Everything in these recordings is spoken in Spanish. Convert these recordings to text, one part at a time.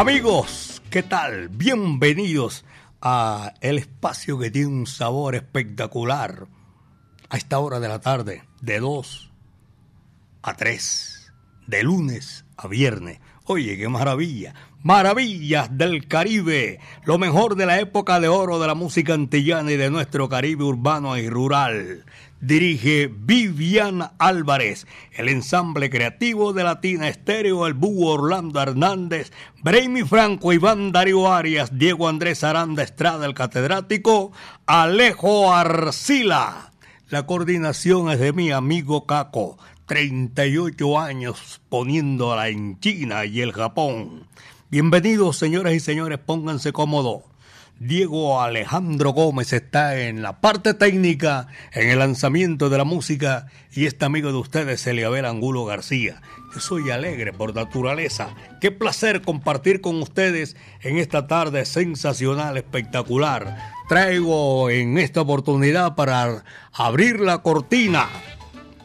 Amigos, ¿qué tal? Bienvenidos a el espacio que tiene un sabor espectacular. A esta hora de la tarde, de 2 a 3, de lunes a viernes. Oye, qué maravilla. Maravillas del Caribe. Lo mejor de la época de oro de la música antillana y de nuestro Caribe urbano y rural dirige Vivian Álvarez, el ensamble creativo de Latina Estéreo, el Búho Orlando Hernández, Braymi Franco, Iván Darío Arias, Diego Andrés Aranda Estrada, el catedrático, Alejo Arcila. La coordinación es de mi amigo Caco, 38 años poniéndola en China y el Japón. Bienvenidos, señoras y señores, pónganse cómodos. Diego Alejandro Gómez está en la parte técnica, en el lanzamiento de la música y este amigo de ustedes, Eliabel Angulo García. Yo soy alegre por naturaleza. Qué placer compartir con ustedes en esta tarde sensacional, espectacular. Traigo en esta oportunidad para abrir la cortina,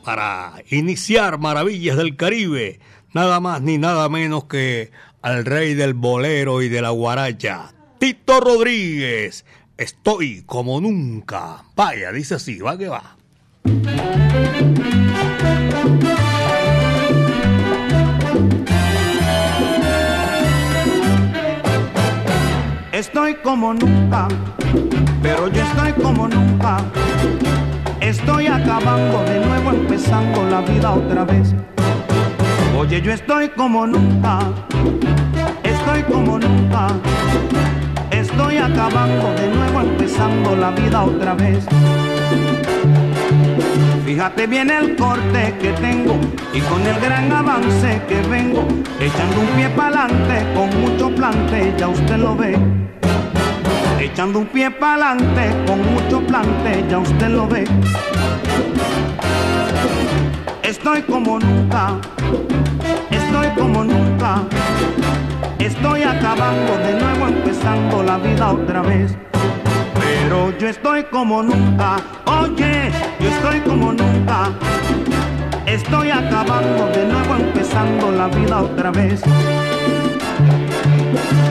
para iniciar Maravillas del Caribe, nada más ni nada menos que al rey del bolero y de la guaracha. Tito Rodríguez. Estoy como nunca. Vaya, dice así, va que va. Estoy como nunca, pero yo estoy como nunca. Estoy acabando de nuevo, empezando la vida otra vez. Oye, yo estoy como nunca, estoy como nunca estoy acabando de nuevo, empezando la vida otra vez. Fíjate bien el corte que tengo y con el gran avance que vengo, echando un pie para adelante con mucho plante, ya usted lo ve. Echando un pie para adelante con mucho plante, ya usted lo ve. Estoy como nunca, como nunca Estoy acabando de nuevo, empezando la vida otra vez. Pero yo estoy como nunca, oye, yo estoy como nunca. Estoy acabando de nuevo, empezando la vida otra vez.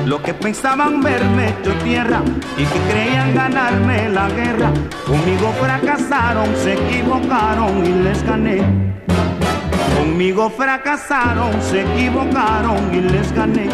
Lo que pensaban verme hecho tierra y que creían ganarme la guerra, conmigo fracasaron, se equivocaron y les gané. Conmigo fracasaron, se equivocaron y les gané.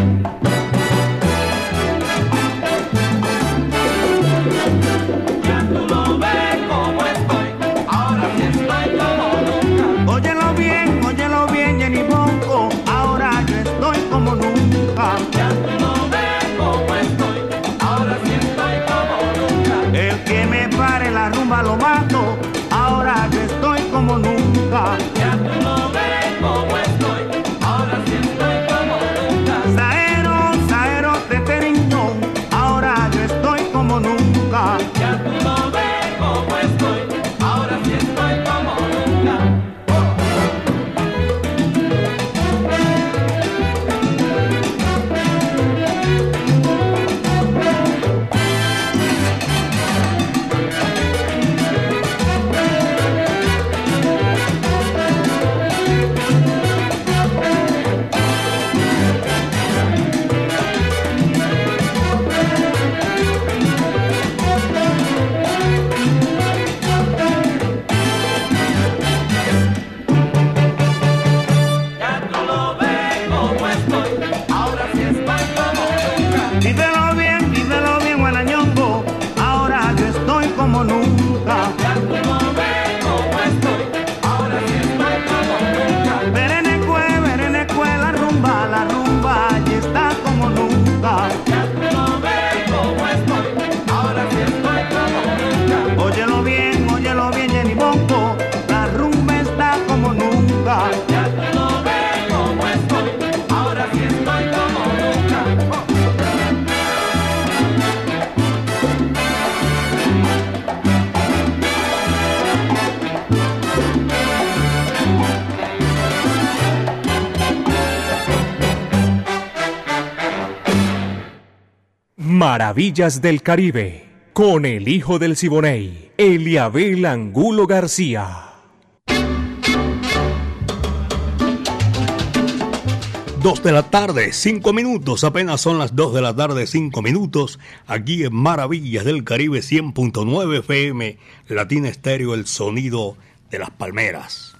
Maravillas del Caribe, con el hijo del Siboney, Eliabel Angulo García. Dos de la tarde, cinco minutos, apenas son las dos de la tarde, cinco minutos, aquí en Maravillas del Caribe 100.9 FM, Latina Estéreo, el sonido de las palmeras.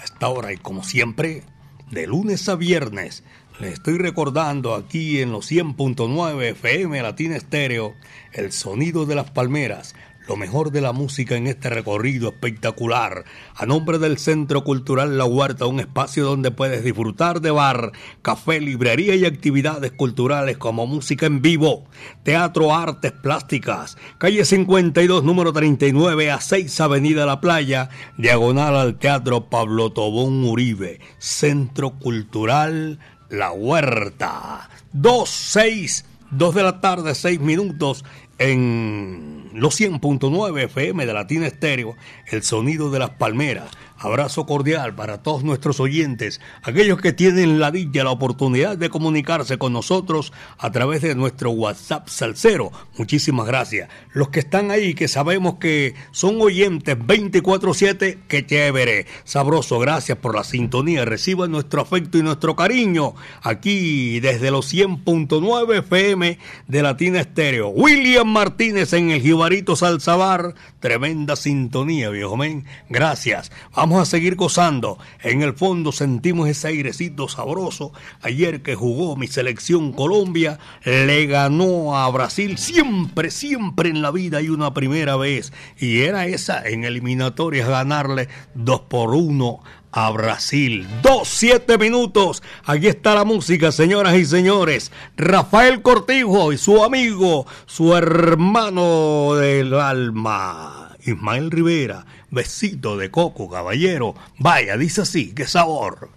A esta hora y como siempre, de lunes a viernes, les estoy recordando aquí en los 100.9 FM Latina Estéreo, el sonido de las palmeras, lo mejor de la música en este recorrido espectacular. A nombre del Centro Cultural La Huerta, un espacio donde puedes disfrutar de bar, café, librería y actividades culturales como música en vivo, teatro, artes plásticas. Calle 52, número 39 a 6 Avenida La Playa, diagonal al Teatro Pablo Tobón Uribe. Centro Cultural La Huerta. 2, 6, 2 de la tarde, 6 minutos en los 100.9 FM de Latina Estéreo, el sonido de las palmeras. Abrazo cordial para todos nuestros oyentes, aquellos que tienen la dicha, la oportunidad de comunicarse con nosotros a través de nuestro WhatsApp Salcero. Muchísimas gracias. Los que están ahí, que sabemos que son oyentes 24-7, que chévere, sabroso. Gracias por la sintonía. Reciban nuestro afecto y nuestro cariño aquí desde los 100.9 FM de Latina Estéreo. William Martínez en el Jibarito Salzabar. Tremenda sintonía, viejo men. Gracias. A seguir gozando. En el fondo sentimos ese airecito sabroso. Ayer que jugó mi selección Colombia, le ganó a Brasil. Siempre, siempre en la vida hay una primera vez. Y era esa en eliminatorias ganarle 2 por 1 a Brasil. Dos, siete minutos. Aquí está la música, señoras y señores. Rafael Cortijo y su amigo, su hermano del alma, Ismael Rivera. Besito de coco, caballero. Vaya, dice así, qué sabor.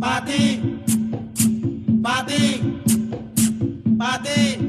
Pati, pati, pati.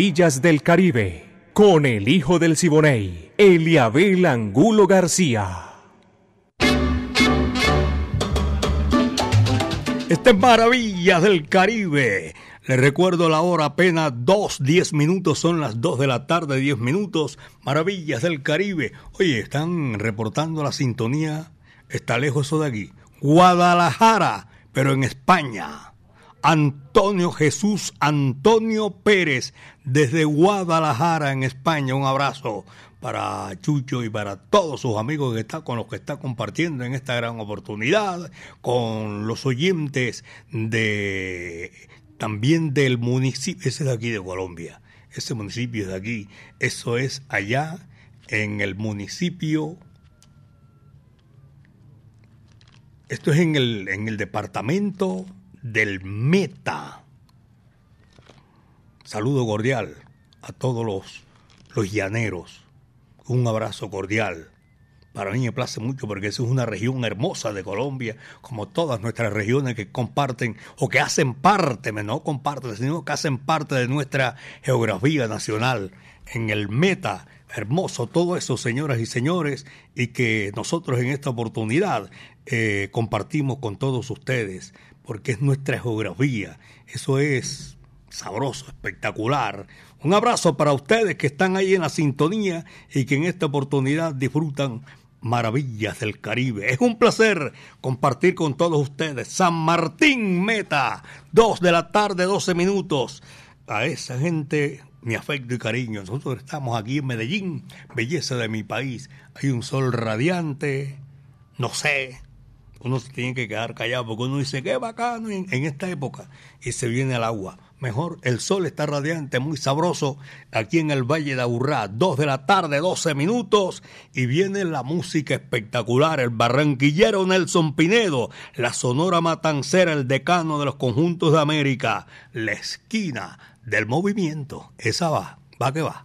Maravillas del Caribe, con el hijo del Siboney, Eliabel Angulo García. Este es Maravillas del Caribe. Les recuerdo la hora apenas 2, 10 minutos, son las 2 de la tarde, 10 minutos. Maravillas del Caribe. Oye, están reportando la sintonía. Está lejos eso de aquí. Guadalajara, pero en España. Antonio Jesús Antonio Pérez, desde Guadalajara, en España. Un abrazo para Chucho y para todos sus amigos que está, con los que está compartiendo en esta gran oportunidad, con los oyentes de también del municipio, ese es de aquí de Colombia, ese municipio es de aquí, eso es allá en el municipio, esto es en el, en el departamento del Meta. Saludo cordial a todos los, los llaneros un abrazo cordial. Para mí me place mucho porque esa es una región hermosa de Colombia, como todas nuestras regiones que comparten o que hacen parte, no comparten, sino que hacen parte de nuestra geografía nacional. En el meta, hermoso todo eso, señoras y señores, y que nosotros en esta oportunidad eh, compartimos con todos ustedes, porque es nuestra geografía. Eso es sabroso, espectacular. Un abrazo para ustedes que están ahí en la sintonía y que en esta oportunidad disfrutan maravillas del Caribe. Es un placer compartir con todos ustedes. San Martín Meta, 2 de la tarde, 12 minutos. A esa gente mi afecto y cariño. Nosotros estamos aquí en Medellín, belleza de mi país. Hay un sol radiante, no sé, uno se tiene que quedar callado porque uno dice, qué bacano en, esta época. Y se viene el agua. Mejor, el sol está radiante, muy sabroso, aquí en el Valle de Aburrá, 2 de la tarde, 12 minutos, y viene la música espectacular, el barranquillero Nelson Pinedo, la sonora matancera, el decano de los conjuntos de América, la esquina del movimiento, esa va, va que va.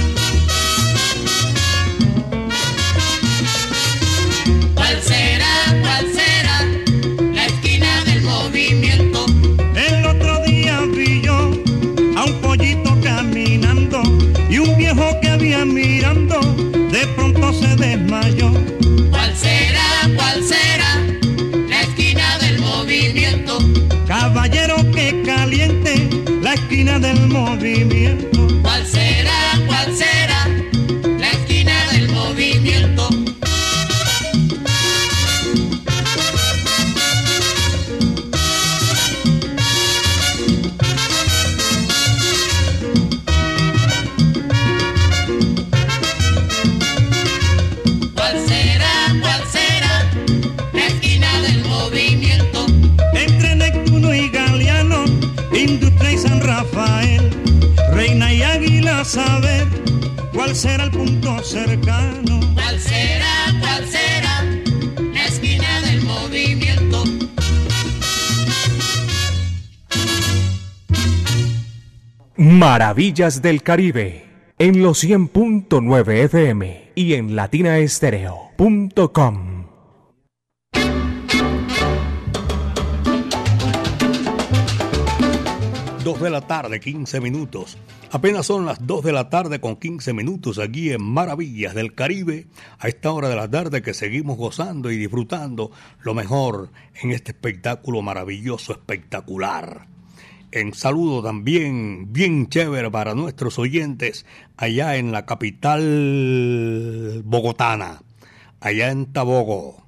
Maravillas del Caribe en los 100.9 FM y en latinaestereo.com. Dos de la tarde, 15 minutos. Apenas son las 2 de la tarde con 15 minutos aquí en Maravillas del Caribe, a esta hora de la tarde que seguimos gozando y disfrutando lo mejor en este espectáculo maravilloso, espectacular. En saludo también bien chévere para nuestros oyentes allá en la capital bogotana, allá en Tabogo,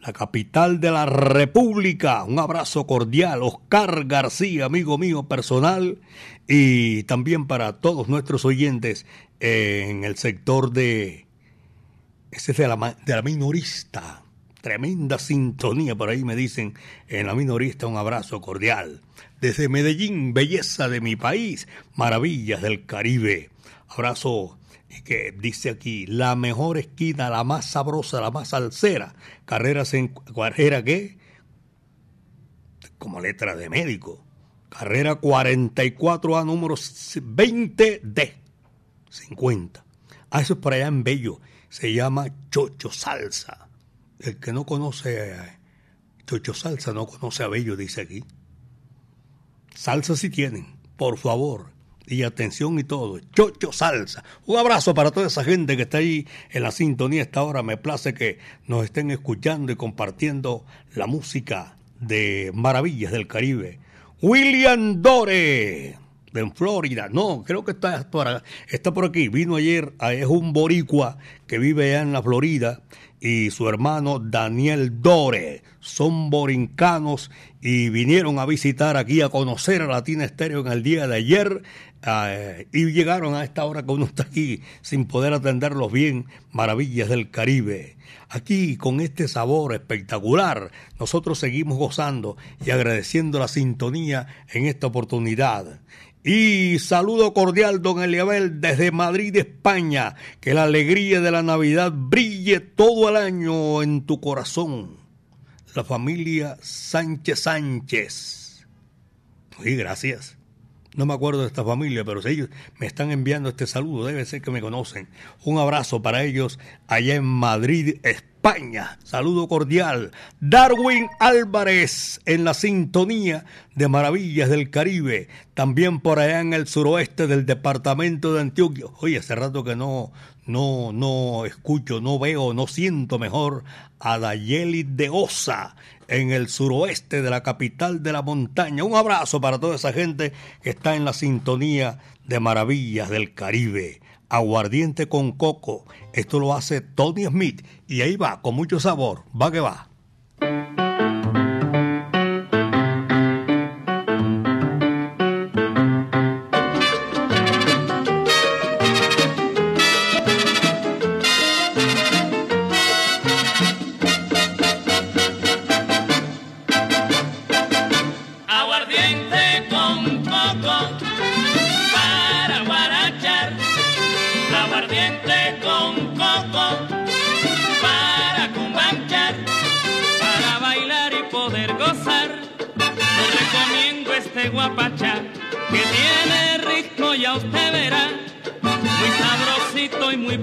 la capital de la República. Un abrazo cordial, Oscar García, amigo mío personal, y también para todos nuestros oyentes en el sector de, ese de, la, de la minorista. Tremenda sintonía, por ahí me dicen en la minorista un abrazo cordial. Desde Medellín, belleza de mi país, maravillas del Caribe. Abrazo que dice aquí, la mejor esquina, la más sabrosa, la más salsera. Carreras en carrera qué? Como letra de médico carrera 44A, número 20D, 50. Ah, eso es por allá en Bello, se llama Chocho Salsa. El que no conoce a Chocho Salsa no conoce a Bello, dice aquí. Salsa si tienen, por favor. Y atención y todo. Chocho Salsa. Un abrazo para toda esa gente que está ahí en la sintonía esta hora. Me place que nos estén escuchando y compartiendo la música de Maravillas del Caribe William Dore, de Florida. No, creo que está está por aquí. Vino ayer, es un boricua que vive allá en la Florida y su hermano Daniel Dore. Son borincanos y vinieron a visitar aquí, a conocer a Latina Estéreo en el día de ayer. Eh, y llegaron a esta hora que uno está aquí sin poder atenderlos bien, maravillas del Caribe. Aquí, con este sabor espectacular, nosotros seguimos gozando y agradeciendo la sintonía en esta oportunidad. Y saludo cordial, don Eliabel, desde Madrid, España. Que la alegría de la Navidad brille todo el año en tu corazón. La familia Sánchez Sánchez. Sí, gracias. No me acuerdo de esta familia, pero si ellos me están enviando este saludo, debe ser que me conocen. Un abrazo para ellos allá en Madrid, España. Saludo cordial. Darwin Álvarez en la sintonía de Maravillas del Caribe. También por allá en el suroeste del departamento de Antioquia. Oye, hace rato que no, no, no escucho, no veo, no siento mejor a Dayeli de Osa en el suroeste de la capital de la montaña. Un abrazo para toda esa gente que está en la sintonía de Maravillas del Caribe. Aguardiente con coco. Esto lo hace Tony Smith y ahí va, con mucho sabor. Va que va.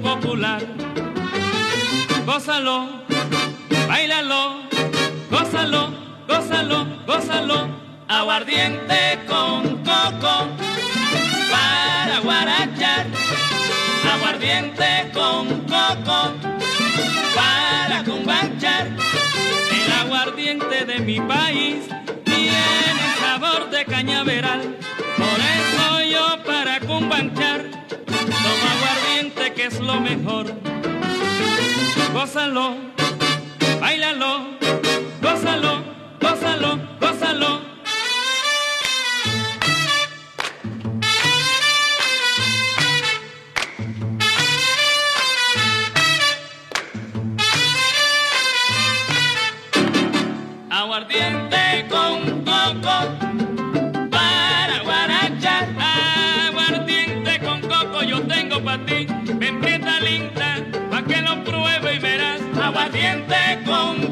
popular. Gózalo, bailalo, gózalo, gózalo, gózalo. Aguardiente con coco para guarachar. Aguardiente con coco para cumbanchar. El aguardiente de mi país tiene sabor de cañaveral. Por eso yo para cumbanchar tomo aguardiente que es lo mejor. Gózalo, bailalo, gózalo, gózalo, gózalo. te con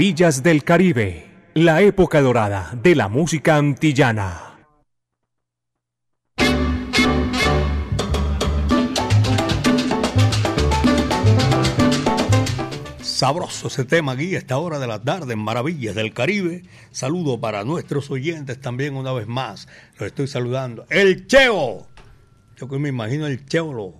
Maravillas del Caribe, la época dorada de la música antillana. Sabroso ese tema aquí esta hora de la tarde en Maravillas del Caribe. Saludo para nuestros oyentes también una vez más. Los estoy saludando. El Cheo. Yo que me imagino el Cheo lo,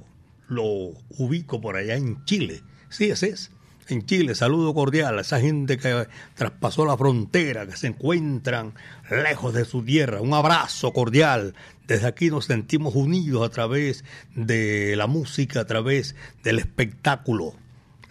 lo ubico por allá en Chile. Sí, ese es. En Chile, saludo cordial a esa gente que traspasó la frontera, que se encuentran lejos de su tierra. Un abrazo cordial. Desde aquí nos sentimos unidos a través de la música, a través del espectáculo.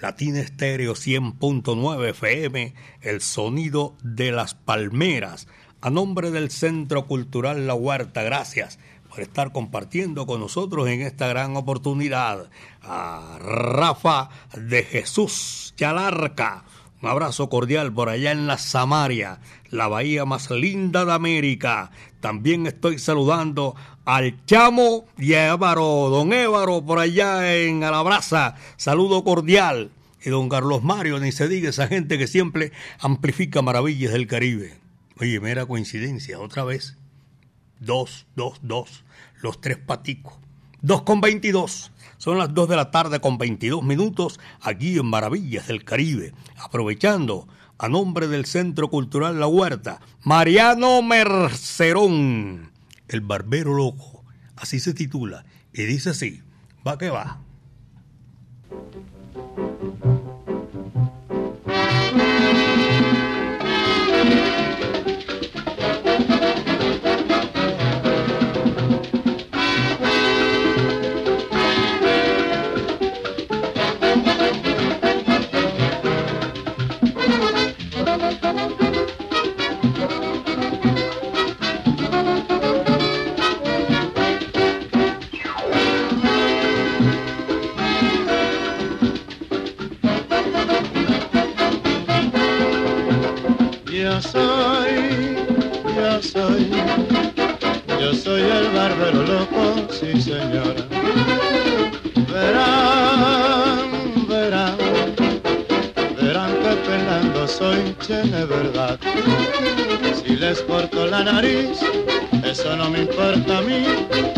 Latina Estéreo 100.9 FM, el sonido de las palmeras. A nombre del Centro Cultural La Huerta, gracias por estar compartiendo con nosotros en esta gran oportunidad. A Rafa de Jesús Chalarca, un abrazo cordial por allá en la Samaria, la bahía más linda de América. También estoy saludando al chamo y Évaro, don Évaro, por allá en Alabraza. Saludo cordial. Y don Carlos Mario, ni se diga esa gente que siempre amplifica maravillas del Caribe. Oye, mera coincidencia, otra vez. Dos, dos, dos. Los tres paticos. Dos con veintidós. Son las dos de la tarde con veintidós minutos aquí en Maravillas del Caribe. Aprovechando a nombre del Centro Cultural La Huerta, Mariano Mercerón, el barbero loco así se titula, y dice así, va que va. dicen es verdad. Si les corto la nariz, eso no me importa a mí,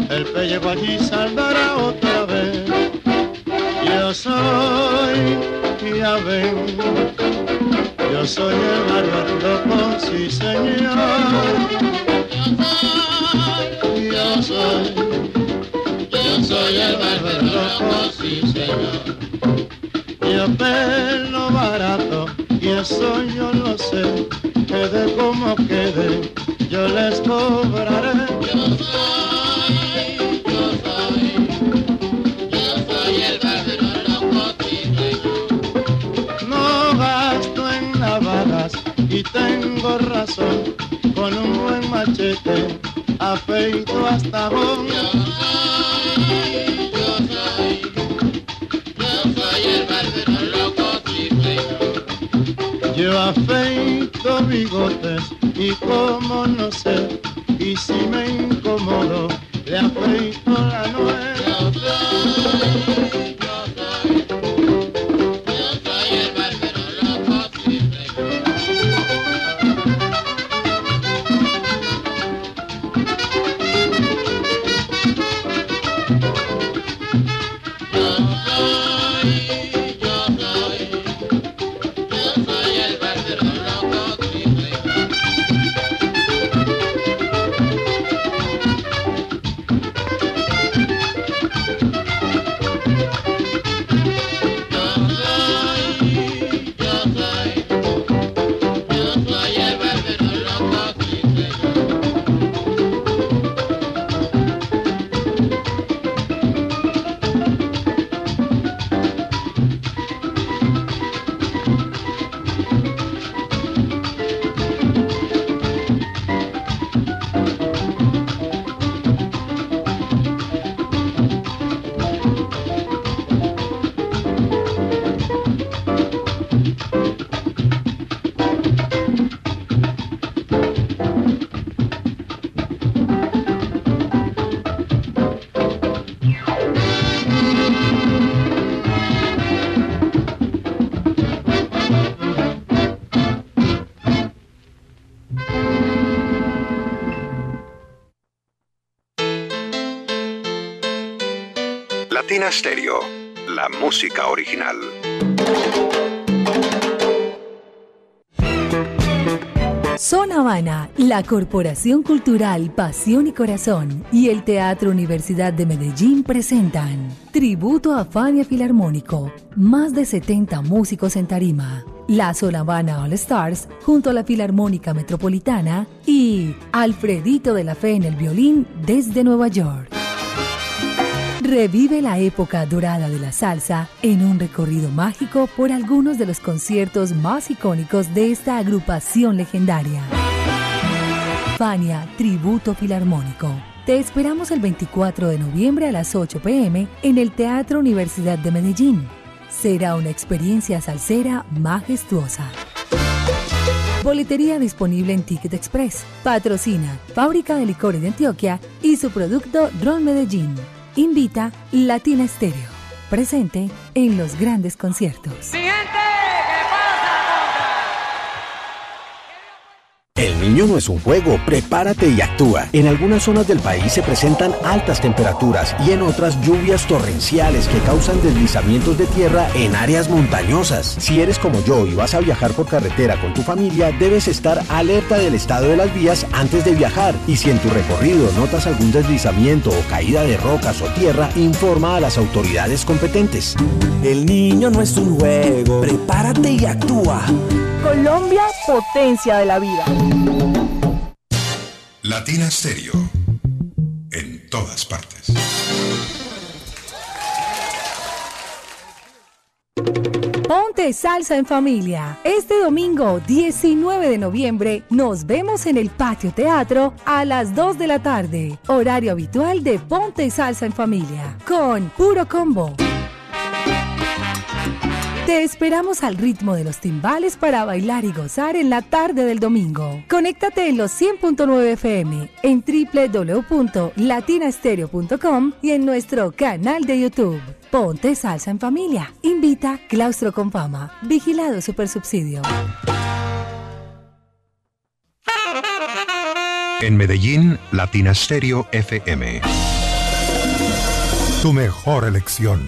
el pellejo allí saldrá otra vez. Yo soy, ya ven, yo soy el barrio sí señor. Yo soy, yo soy, yo soy el sí señor. Yo pelo yo soy, yo lo sé, quede como quede, yo les cobraré. Yo soy, yo soy, yo soy el padrón loco tío. No gasto en navajas y tengo razón, con un buen machete afeito hasta vos. Lleva feito bigote y como no sé, y si me incomodo, le afeito la nuez. Latina Stereo, la música original. Son Habana, la Corporación Cultural Pasión y Corazón y el Teatro Universidad de Medellín presentan Tributo a Fania Filarmónico, más de 70 músicos en tarima. La Habana All Stars junto a la Filarmónica Metropolitana y Alfredito de la Fe en el violín desde Nueva York. Revive la época dorada de la salsa en un recorrido mágico por algunos de los conciertos más icónicos de esta agrupación legendaria. Fania Tributo Filarmónico. Te esperamos el 24 de noviembre a las 8 pm en el Teatro Universidad de Medellín. Será una experiencia salsera majestuosa. Boletería disponible en Ticket Express. Patrocina Fábrica de Licores de Antioquia y su producto Drone Medellín invita Latina Stereo, presente en los grandes conciertos. El niño no es un juego, prepárate y actúa. En algunas zonas del país se presentan altas temperaturas y en otras lluvias torrenciales que causan deslizamientos de tierra en áreas montañosas. Si eres como yo y vas a viajar por carretera con tu familia, debes estar alerta del estado de las vías antes de viajar. Y si en tu recorrido notas algún deslizamiento o caída de rocas o tierra, informa a las autoridades competentes. El niño no es un juego, prepárate y actúa. Colombia, potencia de la vida. Latina Stereo. En todas partes. Ponte salsa en familia. Este domingo 19 de noviembre nos vemos en el Patio Teatro a las 2 de la tarde. Horario habitual de Ponte salsa en familia. Con Puro Combo. Te esperamos al ritmo de los timbales para bailar y gozar en la tarde del domingo. Conéctate en los 100.9 FM, en www.latinastereo.com y en nuestro canal de YouTube. Ponte salsa en familia. Invita Claustro con Fama. Vigilado Supersubsidio. En Medellín, Latina Stereo FM. Tu mejor elección.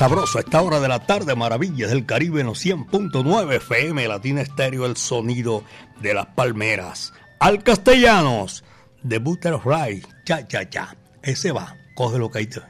Sabroso a esta hora de la tarde, maravillas del Caribe en los 100.9 FM, Latina Estéreo, el sonido de las palmeras. Al castellanos, de Butterfly, cha cha cha. Ese va, cógelo que ahí te.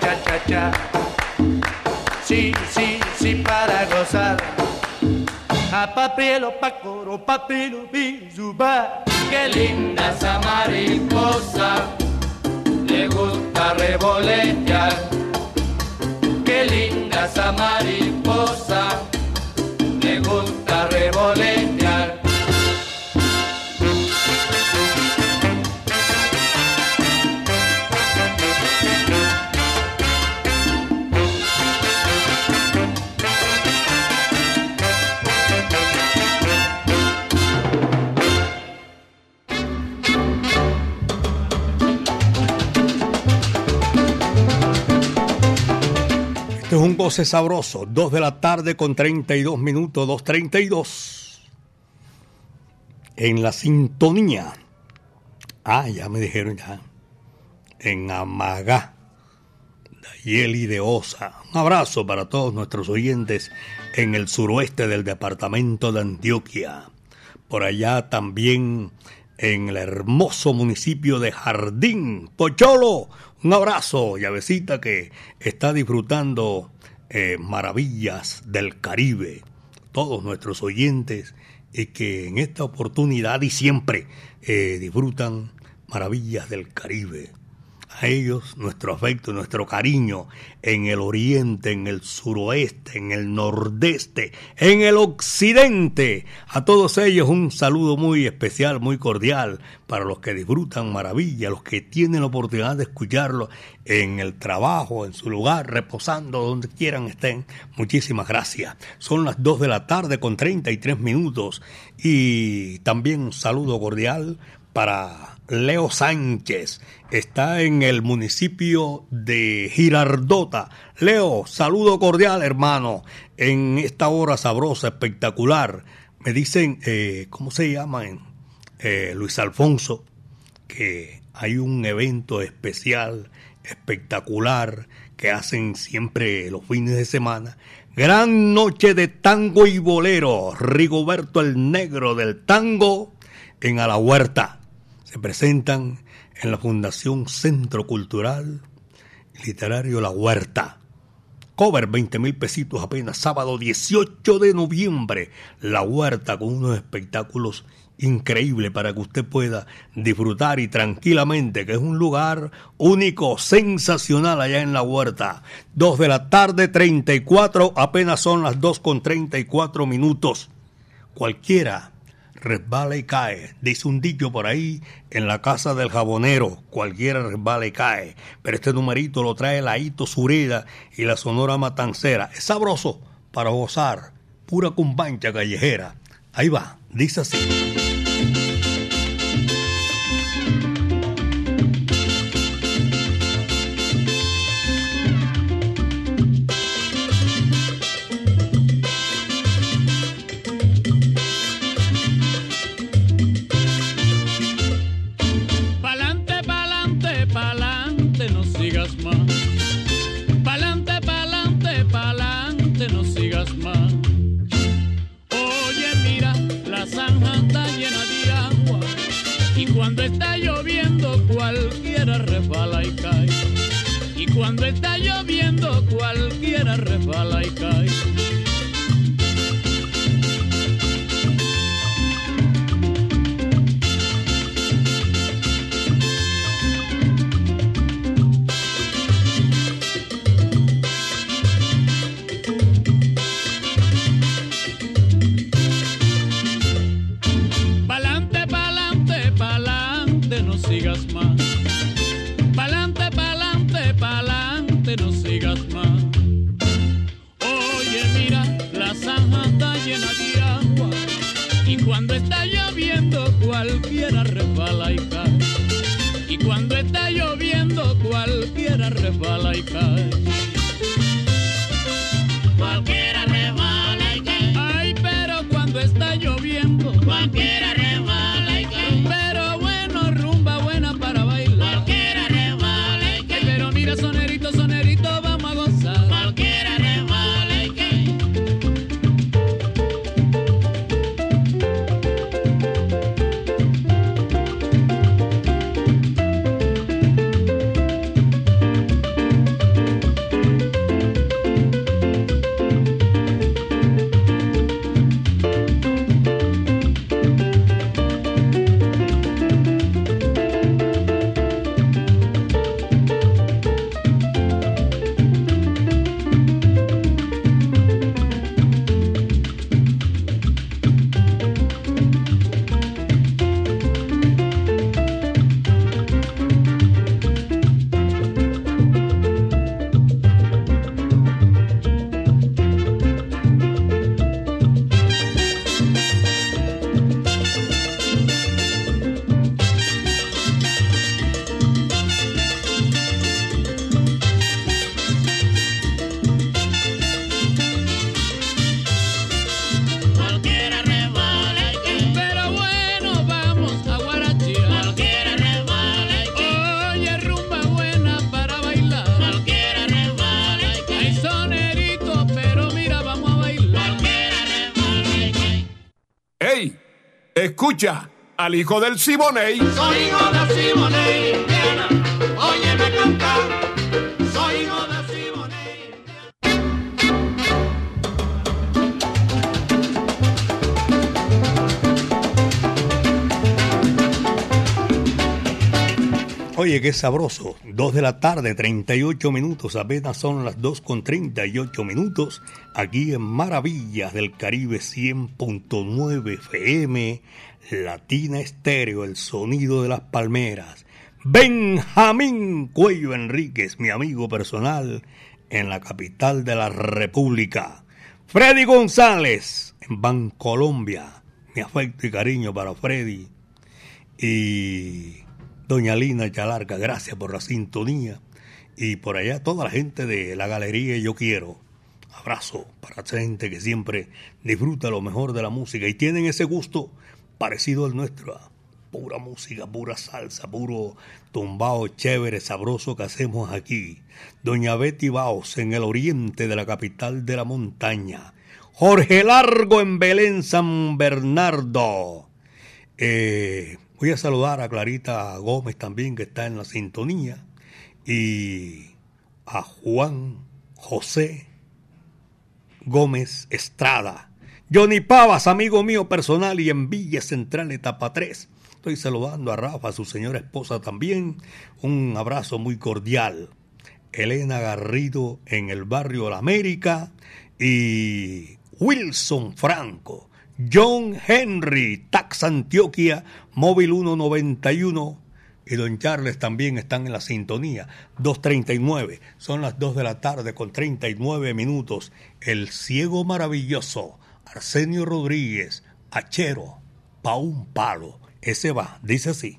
Cha cha cha. Sí, sí, sí, para gozar. A papelo, pa coro, papelo, bizuba. Qué linda esa mariposa, le gusta revolotear. Qué linda esa mariposa, le gusta revolotear. Es un goce sabroso. 2 de la tarde con 32 minutos, 2.32. En la sintonía. Ah, ya me dijeron ya. En Amagá. Dayeli de Osa. Un abrazo para todos nuestros oyentes en el suroeste del departamento de Antioquia. Por allá también en el hermoso municipio de Jardín, Pocholo. Un abrazo, llavecita que está disfrutando eh, maravillas del Caribe. Todos nuestros oyentes y que en esta oportunidad y siempre eh, disfrutan maravillas del Caribe. A ellos nuestro afecto, nuestro cariño en el oriente, en el suroeste, en el nordeste, en el occidente. A todos ellos un saludo muy especial, muy cordial para los que disfrutan maravilla, los que tienen la oportunidad de escucharlo en el trabajo, en su lugar, reposando, donde quieran estén. Muchísimas gracias. Son las 2 de la tarde con 33 minutos y también un saludo cordial para Leo Sánchez. Está en el municipio de Girardota. Leo, saludo cordial, hermano. En esta hora sabrosa, espectacular. Me dicen, eh, ¿cómo se llama? Eh, Luis Alfonso, que hay un evento especial, espectacular, que hacen siempre los fines de semana. Gran noche de tango y bolero. Rigoberto el Negro del Tango en A la Huerta se presentan en la Fundación Centro Cultural Literario La Huerta. Cover 20 mil pesitos apenas, sábado 18 de noviembre. La Huerta con unos espectáculos increíbles para que usted pueda disfrutar y tranquilamente, que es un lugar único, sensacional allá en La Huerta. 2 de la tarde, 34, apenas son las 2 con 34 minutos. Cualquiera resbala y cae. Dice un dicho por ahí, en la casa del jabonero, cualquiera resbala y cae. Pero este numerito lo trae la Hito Sureda y la Sonora Matancera. Es sabroso para gozar, pura cumbancha callejera. Ahí va, dice así. Cuando está lloviendo, cualquiera resbala y cae. Escucha al hijo del Siboney. Soy hijo Oye, qué sabroso. Dos de la tarde, 38 minutos. Apenas son las 2 con 38 minutos. Aquí en Maravillas del Caribe 100.9 FM. Latina Estéreo, el sonido de las palmeras. Benjamín Cuello Enríquez, mi amigo personal, en la capital de la República. Freddy González, en Bancolombia. Mi afecto y cariño para Freddy. Y Doña Lina Chalarca, gracias por la sintonía. Y por allá toda la gente de la Galería Yo Quiero. Abrazo para esa gente que siempre disfruta lo mejor de la música y tienen ese gusto parecido al nuestro. Pura música, pura salsa, puro tumbao chévere, sabroso que hacemos aquí. Doña Betty Baos en el oriente de la capital de la montaña. Jorge Largo en Belén, San Bernardo. Eh, Voy a saludar a Clarita Gómez también, que está en la sintonía, y a Juan José Gómez Estrada. Johnny Pavas, amigo mío personal y en Villa Central, etapa 3. Estoy saludando a Rafa, su señora esposa también. Un abrazo muy cordial. Elena Garrido en el barrio La América y Wilson Franco John Henry, Tax Antioquia, Móvil 191 y Don Charles también están en la sintonía. 2.39, son las 2 de la tarde con 39 minutos. El ciego maravilloso, Arsenio Rodríguez, Achero, pa' un palo. Ese va, dice así.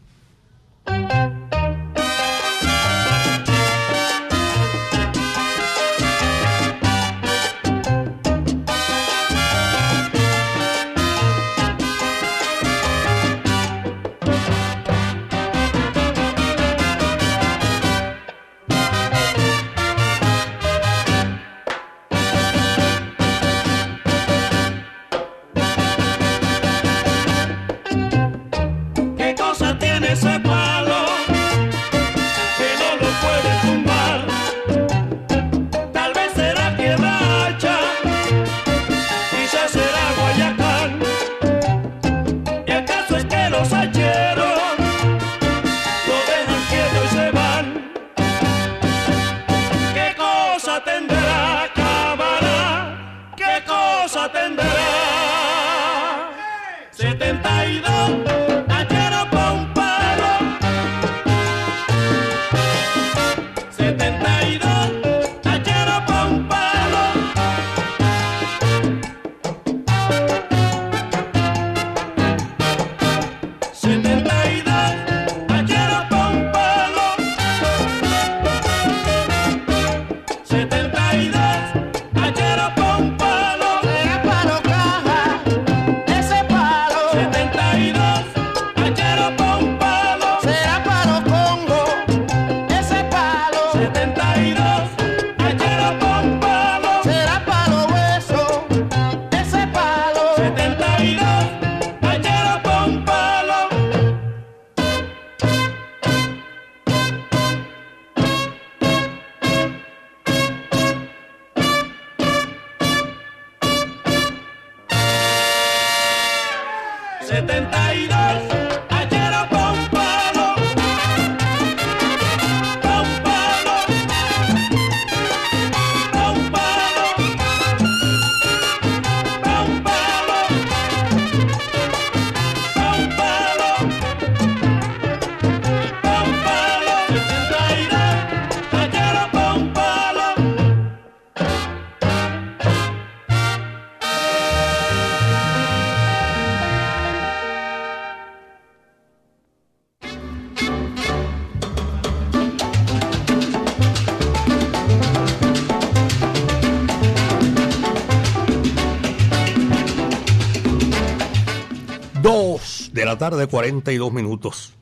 La tarde, 42 minutos.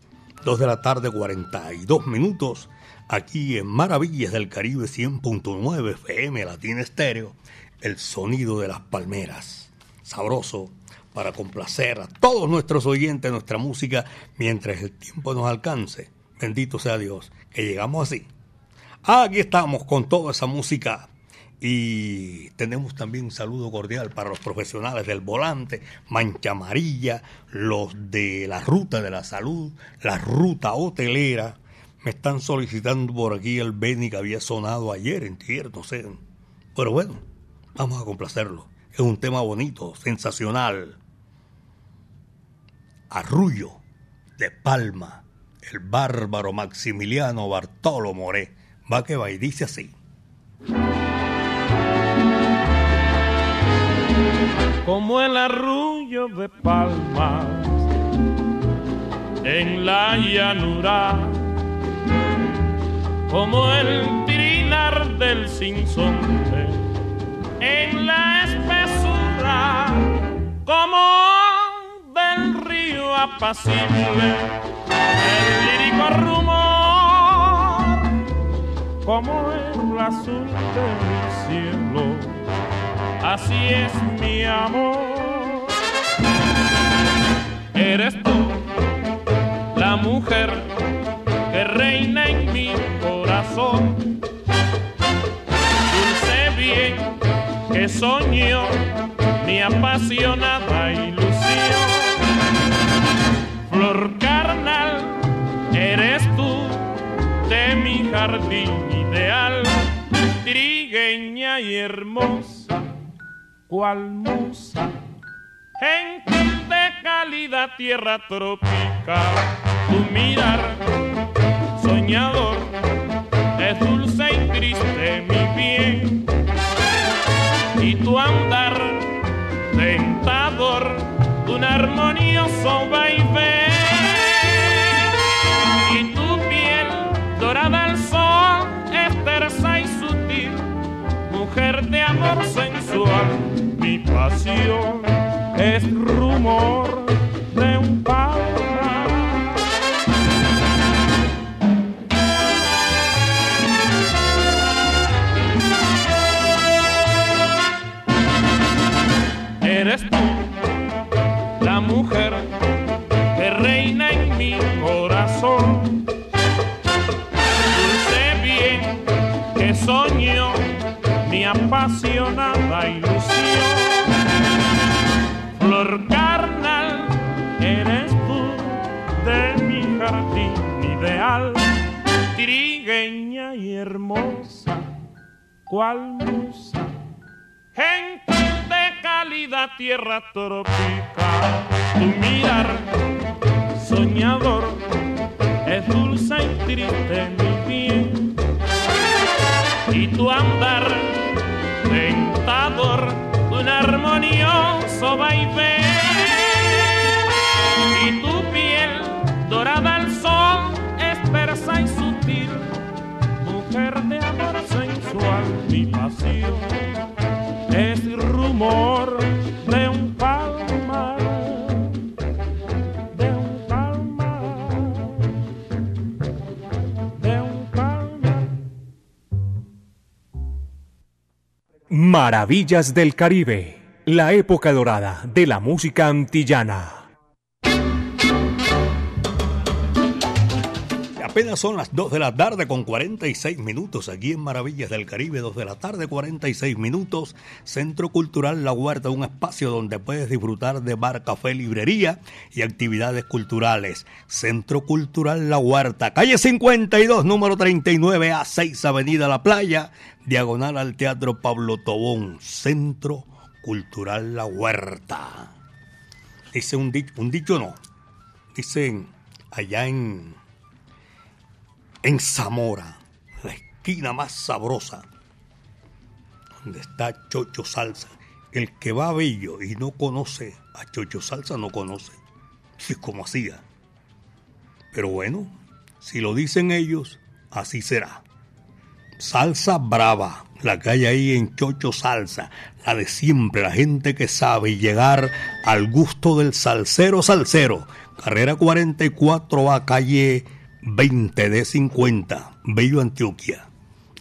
Dos de la tarde, 42 minutos. Aquí en Maravillas del Caribe 100.9 FM Latina Estéreo. El sonido de las palmeras. Sabroso para complacer a todos nuestros oyentes nuestra música mientras el tiempo nos alcance. Bendito sea Dios, que llegamos así. Aquí estamos con toda esa música y tenemos también un saludo cordial para los profesionales del volante, Mancha Amarilla, los de la Ruta de la Salud, la Ruta Hotelera. Me están solicitando por aquí el Beni que había sonado ayer, entiendo, no sé. Pero bueno, vamos a complacerlo. Es un tema bonito, sensacional. Arrullo de Palma, el bárbaro Maximiliano Bartolo Moré. Va que va y dice así. Como el arrullo de palmas en la llanura, como el trinar del sinsonte en la espesura, como del río apacible, el lírico rumor, como el azul del cielo, así es mi amor. Eres tú la mujer que reina en mi corazón. Dulce bien que soñó mi apasionada ilusión. Flor carnal, eres tú de mi jardín ideal, trigueña y hermosa, cual musa, gentil de cálida tierra tropical, tu mirar soñador es dulce y triste mi bien, y tu andar tentador, un armonioso vaivén, y tu piel dorada al sol es tersa y sutil, mujer de amor sensual, mi pasión es rumor de un palmar. Eres tú la mujer que reina en mi corazón. Dulce bien que soñó mi apasionada ilusión. Carnal, eres tú de mi jardín ideal, trigueña y hermosa, cual musa, gentil de cálida tierra tropical. Tu mirar soñador es dulce y triste mi bien, y tu andar tentador armonioso vaivén y tu piel dorada al sol es tersa y sutil. Mujer de amor sensual mi pasión es rumor de un palmar de un palmar de un palmar. Maravillas del Caribe, la época dorada de la música antillana. Apenas son las 2 de la tarde con 46 minutos aquí en Maravillas del Caribe, 2 de la tarde 46 minutos, Centro Cultural La Huerta, un espacio donde puedes disfrutar de bar, café, librería y actividades culturales. Centro Cultural La Huerta, calle 52, número 39 a 6, Avenida La Playa, diagonal al Teatro Pablo Tobón, Centro Cultural La Huerta. Dice un dicho, un dicho no, dicen allá en en Zamora, la esquina más sabrosa, donde está Chocho Salsa. El que va a Bello y no conoce a Chocho Salsa no conoce. Sí, como hacía. Pero bueno, si lo dicen ellos, así será. Salsa Brava, la hay ahí en Chocho Salsa, la de siempre, la gente que sabe llegar al gusto del salsero salsero. Carrera 44 a calle 20 de 50, Bello Antioquia.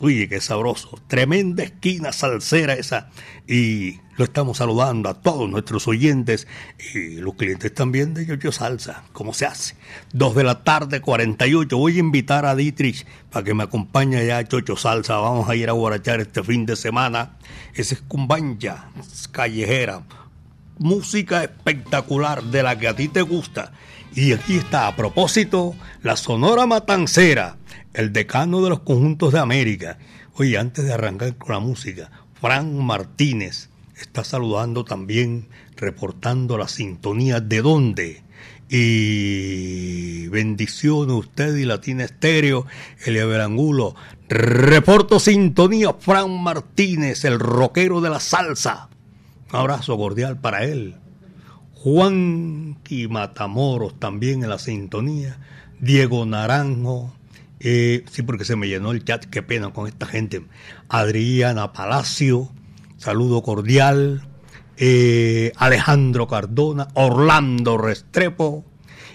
Oye, qué sabroso. Tremenda esquina salsera esa. Y lo estamos saludando a todos nuestros oyentes y los clientes también de Yoyo Salsa. ¿Cómo se hace? Dos de la tarde, 48. Voy a invitar a Dietrich para que me acompañe allá a Chocho Salsa. Vamos a ir a guarachar este fin de semana. Ese es cumbanja, callejera. Música espectacular de la que a ti te gusta. Y aquí está, a propósito, la Sonora Matancera el decano de los conjuntos de América. Oye, antes de arrancar con la música, Fran Martínez está saludando también, reportando la sintonía de dónde. Y bendiciones usted y Latina Estéreo, Elia Verangulo. Reporto sintonía, Fran Martínez, el rockero de la salsa. Un abrazo cordial para él. Juan Matamoros también en la sintonía. Diego Naranjo, eh, sí, porque se me llenó el chat, qué pena con esta gente. Adriana Palacio, saludo cordial. Eh, Alejandro Cardona, Orlando Restrepo.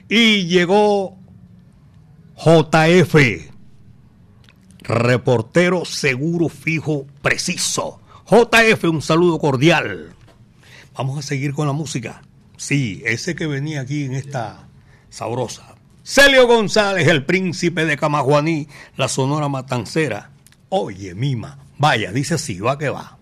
Y llegó JF, reportero seguro, fijo, preciso. JF, un saludo cordial. Vamos a seguir con la música. Sí, ese que venía aquí en esta sabrosa. Celio González, el príncipe de Camajuaní, la sonora matancera. Oye, Mima, vaya, dice así, va que va.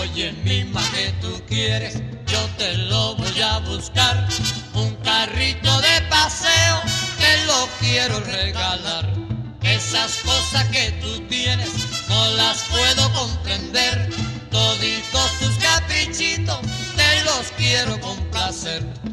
Oye, Mima, que tú quieres, te lo voy a buscar. Un carrito de paseo lo quiero regalar. Esas cosas que tú tienes no las puedo comprender. Toditos tus caprichitos te los quiero complacer.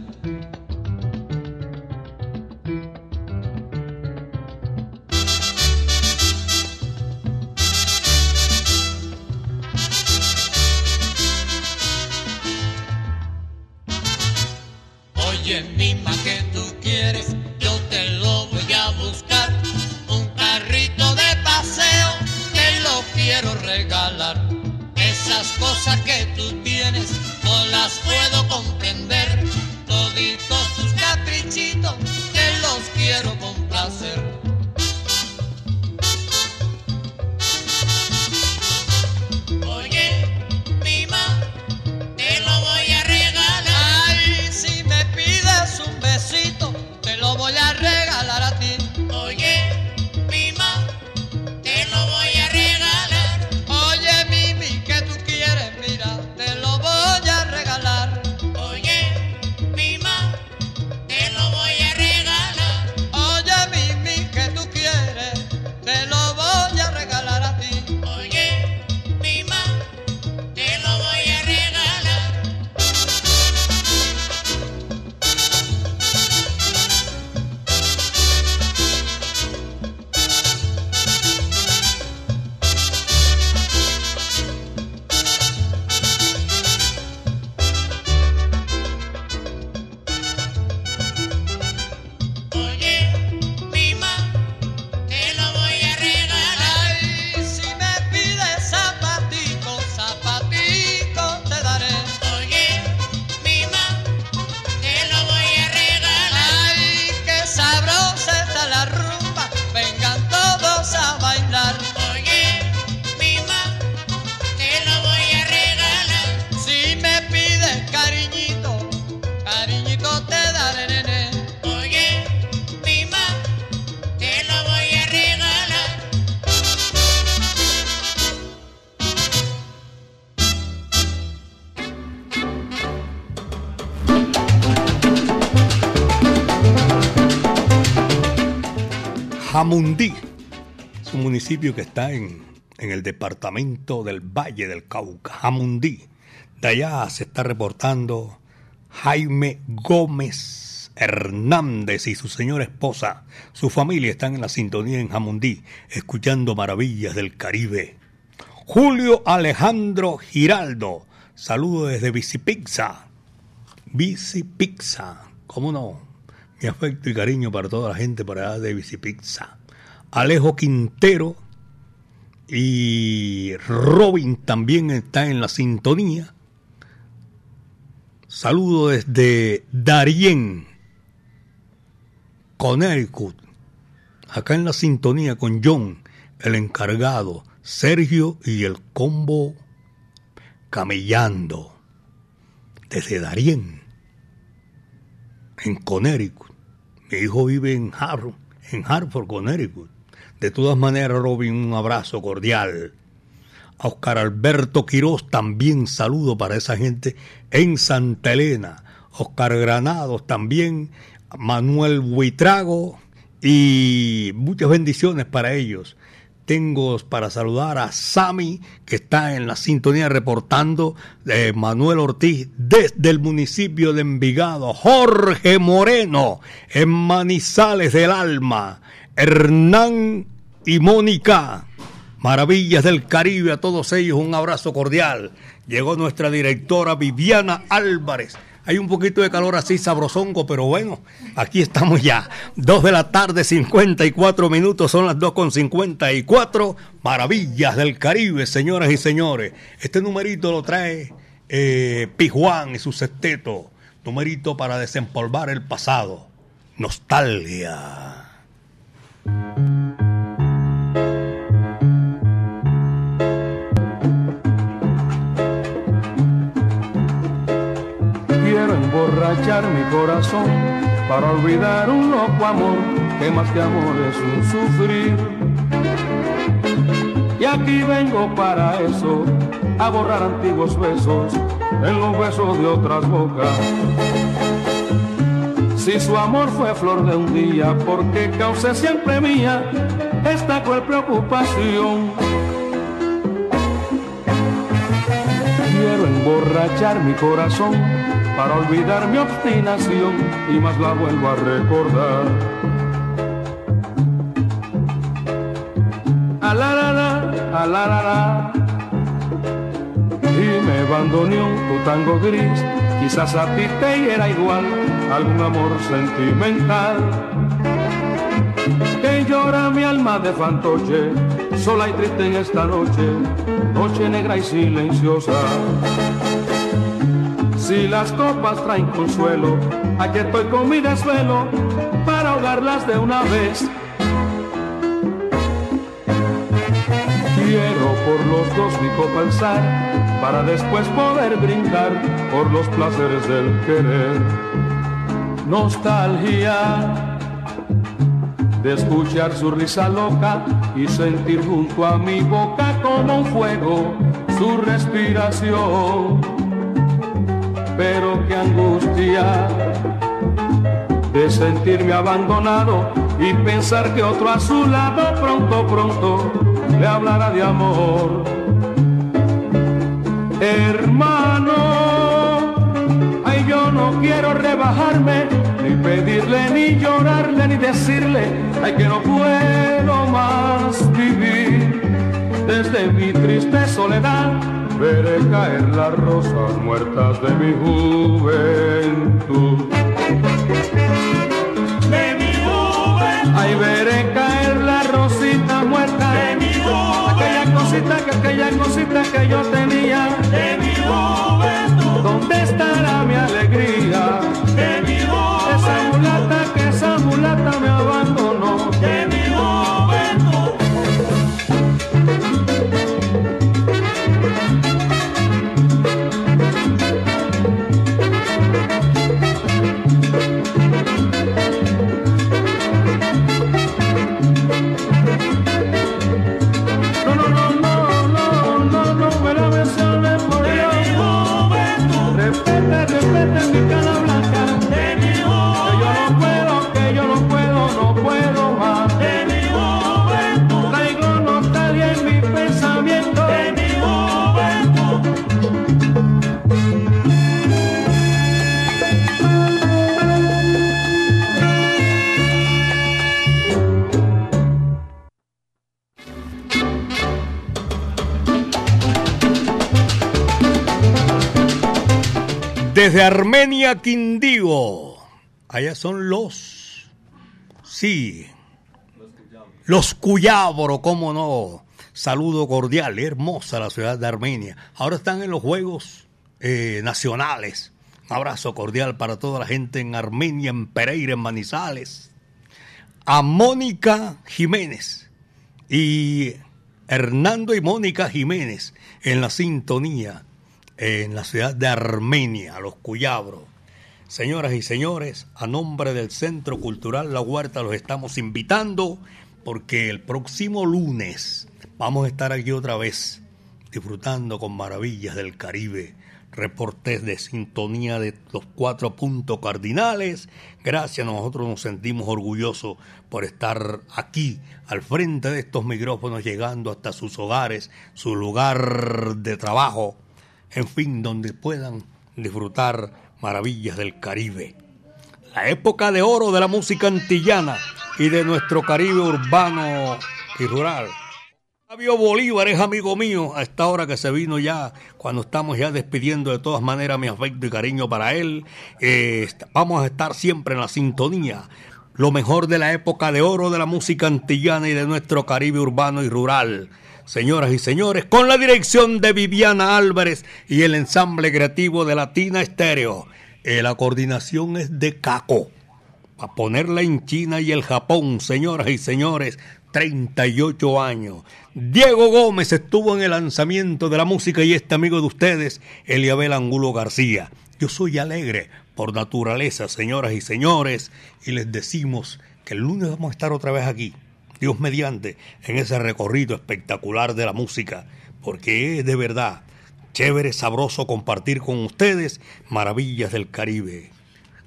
Jamundí. Es un municipio que está en, en el departamento del Valle del Cauca, Jamundí. De allá se está reportando Jaime Gómez Hernández y su señora esposa. Su familia están en la sintonía en Jamundí, escuchando maravillas del Caribe. Julio Alejandro Giraldo. Saludo desde Bicipizza. Bicipizza. ¿Cómo no? Mi afecto y cariño para toda la gente para allá de Bicipizza. Alejo Quintero Y Robin también está en la sintonía. Saludo desde Darien, Connecticut. Acá en la sintonía con John, el encargado, Sergio y el combo camellando desde Darien, en Connecticut. Mi hijo vive en Hartford, en Hartford, Connecticut. De todas maneras, Robin, un abrazo cordial. A Oscar Alberto Quiroz también saludo para esa gente en Santa Elena. Oscar Granados también, Manuel Buitrago y muchas bendiciones para ellos. Tengo para saludar a Sami, que está en la sintonía reportando de Manuel Ortiz desde el municipio de Envigado. Jorge Moreno en Manizales del Alma. Hernán y Mónica. Maravillas del Caribe, a todos ellos un abrazo cordial. Llegó nuestra directora Viviana Álvarez. Hay un poquito de calor así sabrosongo, pero bueno, aquí estamos ya. Dos de la tarde, 54 minutos, son las dos con 54. Maravillas del Caribe, señoras y señores. Este numerito lo trae eh, Pijuán y su sexteto. Numerito para desempolvar el pasado. Nostalgia. Quiero emborrachar mi corazón para olvidar un loco amor que más que amor es un sufrir. Y aquí vengo para eso, a borrar antiguos besos en los besos de otras bocas. Si su amor fue flor de un día, porque causé siempre mía esta cruel preocupación. Quiero emborrachar mi corazón para olvidar mi obstinación y más la vuelvo a recordar. Alarara, alarara. Y me abandoné tu tango gris, quizás a ti te era igual algún amor sentimental. Que llora mi alma de fantoche, sola y triste en esta noche, noche negra y silenciosa. Si las copas traen consuelo, aquí estoy con mi desvelo para ahogarlas de una vez. Por los dos mi alzar, para después poder brindar por los placeres del querer. Nostalgia de escuchar su risa loca y sentir junto a mi boca como un fuego su respiración pero qué angustia de sentirme abandonado y pensar que otro a su lado pronto, pronto le hablará de amor. Hermano, ay yo no quiero rebajarme, ni pedirle, ni llorarle, ni decirle, ay que no puedo más vivir desde mi triste soledad veré caer las rosas muertas de mi juventud. De mi juventud. Ahí veré de mi. Aquella cosita que aquella cosita que yo tenía de mi juventud. ¿Dónde estará mi alegría? Desde Armenia, Quindío. Allá son los. Sí. Los Cuyabro, cómo no. saludo cordial, hermosa la ciudad de Armenia. Ahora están en los Juegos eh, Nacionales. Un abrazo cordial para toda la gente en Armenia, en Pereira, en Manizales. A Mónica Jiménez y Hernando y Mónica Jiménez en la sintonía en la ciudad de Armenia, los Cuyabros. Señoras y señores, a nombre del Centro Cultural La Huerta los estamos invitando porque el próximo lunes vamos a estar aquí otra vez disfrutando con maravillas del Caribe, reportes de sintonía de los cuatro puntos cardinales. Gracias, nosotros nos sentimos orgullosos por estar aquí al frente de estos micrófonos, llegando hasta sus hogares, su lugar de trabajo, en fin, donde puedan disfrutar maravillas del Caribe. La época de oro de la música antillana y de nuestro Caribe urbano y rural. Fabio Bolívar es amigo mío a esta hora que se vino ya, cuando estamos ya despidiendo de todas maneras mi afecto y cariño para él. Eh, vamos a estar siempre en la sintonía. Lo mejor de la época de oro de la música antillana y de nuestro Caribe urbano y rural señoras y señores, con la dirección de Viviana Álvarez y el ensamble creativo de Latina Estéreo. Eh, la coordinación es de Caco. A ponerla en China y el Japón, señoras y señores, 38 años. Diego Gómez estuvo en el lanzamiento de la música y este amigo de ustedes, Eliabel Angulo García. Yo soy alegre por naturaleza, señoras y señores, y les decimos que el lunes vamos a estar otra vez aquí Dios mediante, en ese recorrido espectacular de la música, porque es de verdad chévere, sabroso compartir con ustedes maravillas del Caribe.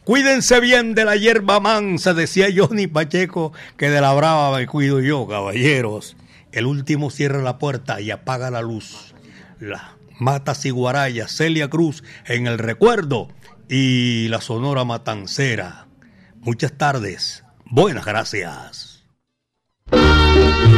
Cuídense bien de la hierba mansa, decía Johnny Pacheco, que de la brava me cuido yo, caballeros. El último cierra la puerta y apaga la luz. La Mata Ciguaraya, Celia Cruz en el recuerdo y la Sonora Matancera. Muchas tardes. Buenas gracias. En